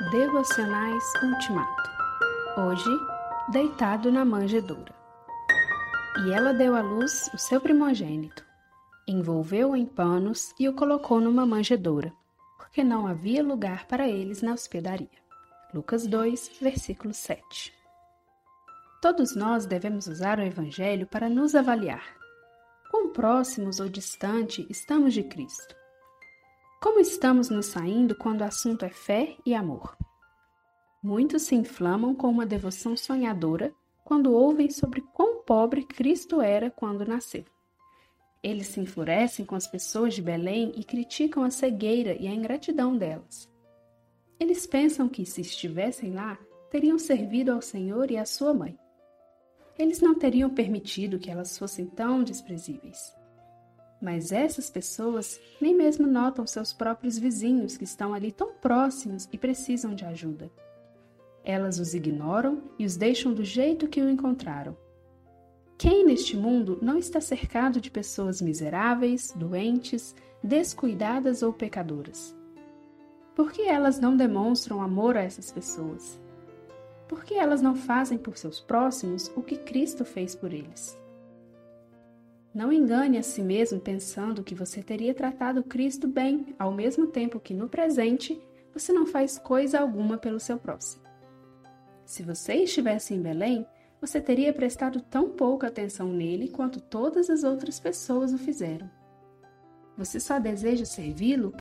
Devocionais Ultimato. Hoje, deitado na manjedoura. E ela deu à luz o seu primogênito, envolveu-o em panos e o colocou numa manjedoura, porque não havia lugar para eles na hospedaria. Lucas 2, versículo 7. Todos nós devemos usar o Evangelho para nos avaliar. Quão próximos ou distante estamos de Cristo? Como estamos nos saindo quando o assunto é fé e amor? Muitos se inflamam com uma devoção sonhadora quando ouvem sobre quão pobre Cristo era quando nasceu. Eles se enfurecem com as pessoas de Belém e criticam a cegueira e a ingratidão delas. Eles pensam que, se estivessem lá, teriam servido ao Senhor e à sua mãe. Eles não teriam permitido que elas fossem tão desprezíveis. Mas essas pessoas nem mesmo notam seus próprios vizinhos que estão ali tão próximos e precisam de ajuda. Elas os ignoram e os deixam do jeito que o encontraram. Quem neste mundo não está cercado de pessoas miseráveis, doentes, descuidadas ou pecadoras? Por que elas não demonstram amor a essas pessoas? Por que elas não fazem por seus próximos o que Cristo fez por eles? Não engane a si mesmo pensando que você teria tratado Cristo bem, ao mesmo tempo que no presente você não faz coisa alguma pelo seu próximo. Se você estivesse em Belém, você teria prestado tão pouca atenção nele quanto todas as outras pessoas o fizeram. Você só deseja servi-lo